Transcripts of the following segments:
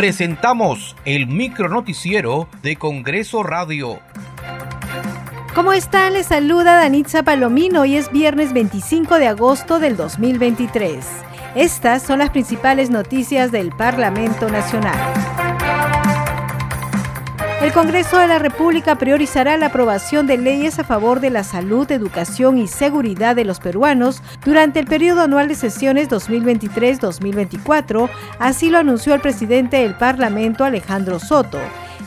presentamos el micronoticiero de Congreso Radio. ¿Cómo están? Les saluda Danitza Palomino. Hoy es viernes 25 de agosto del 2023. Estas son las principales noticias del Parlamento Nacional. El Congreso de la República priorizará la aprobación de leyes a favor de la salud, educación y seguridad de los peruanos durante el periodo anual de sesiones 2023-2024, así lo anunció el presidente del Parlamento Alejandro Soto.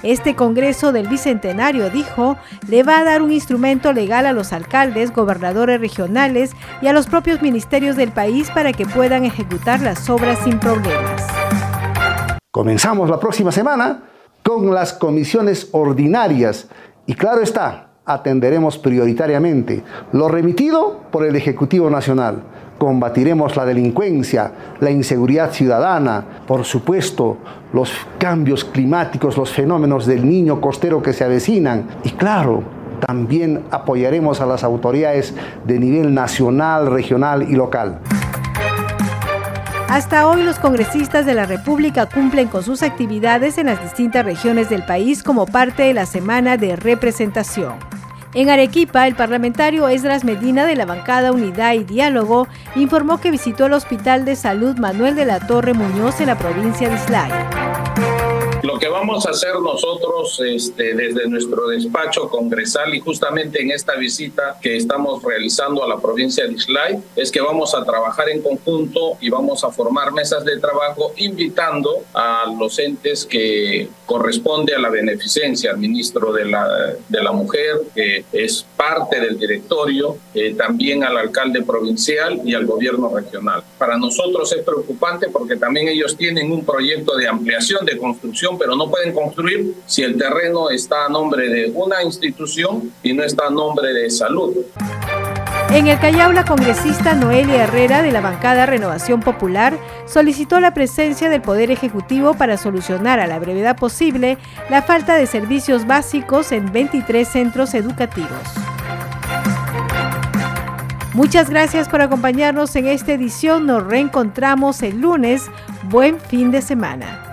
Este Congreso del Bicentenario, dijo, le va a dar un instrumento legal a los alcaldes, gobernadores regionales y a los propios ministerios del país para que puedan ejecutar las obras sin problemas. Comenzamos la próxima semana con las comisiones ordinarias y claro está, atenderemos prioritariamente lo remitido por el Ejecutivo Nacional. Combatiremos la delincuencia, la inseguridad ciudadana, por supuesto, los cambios climáticos, los fenómenos del niño costero que se avecinan y claro, también apoyaremos a las autoridades de nivel nacional, regional y local. Hasta hoy los congresistas de la República cumplen con sus actividades en las distintas regiones del país como parte de la semana de representación. En Arequipa, el parlamentario Esdras Medina de la bancada Unidad y Diálogo informó que visitó el Hospital de Salud Manuel de la Torre Muñoz en la provincia de Islay. Lo que vamos a hacer nosotros este, desde nuestro despacho congresal y justamente en esta visita que estamos realizando a la provincia de Islay es que vamos a trabajar en conjunto y vamos a formar mesas de trabajo invitando a los entes que corresponde a la beneficencia, al ministro de la, de la Mujer, que es parte del directorio, eh, también al alcalde provincial y al gobierno regional. Para nosotros es preocupante porque también ellos tienen un proyecto de ampliación, de construcción pero no pueden construir si el terreno está a nombre de una institución y no está a nombre de salud. En el Callao, la congresista Noelia Herrera de la bancada Renovación Popular solicitó la presencia del Poder Ejecutivo para solucionar a la brevedad posible la falta de servicios básicos en 23 centros educativos. Muchas gracias por acompañarnos en esta edición. Nos reencontramos el lunes. Buen fin de semana.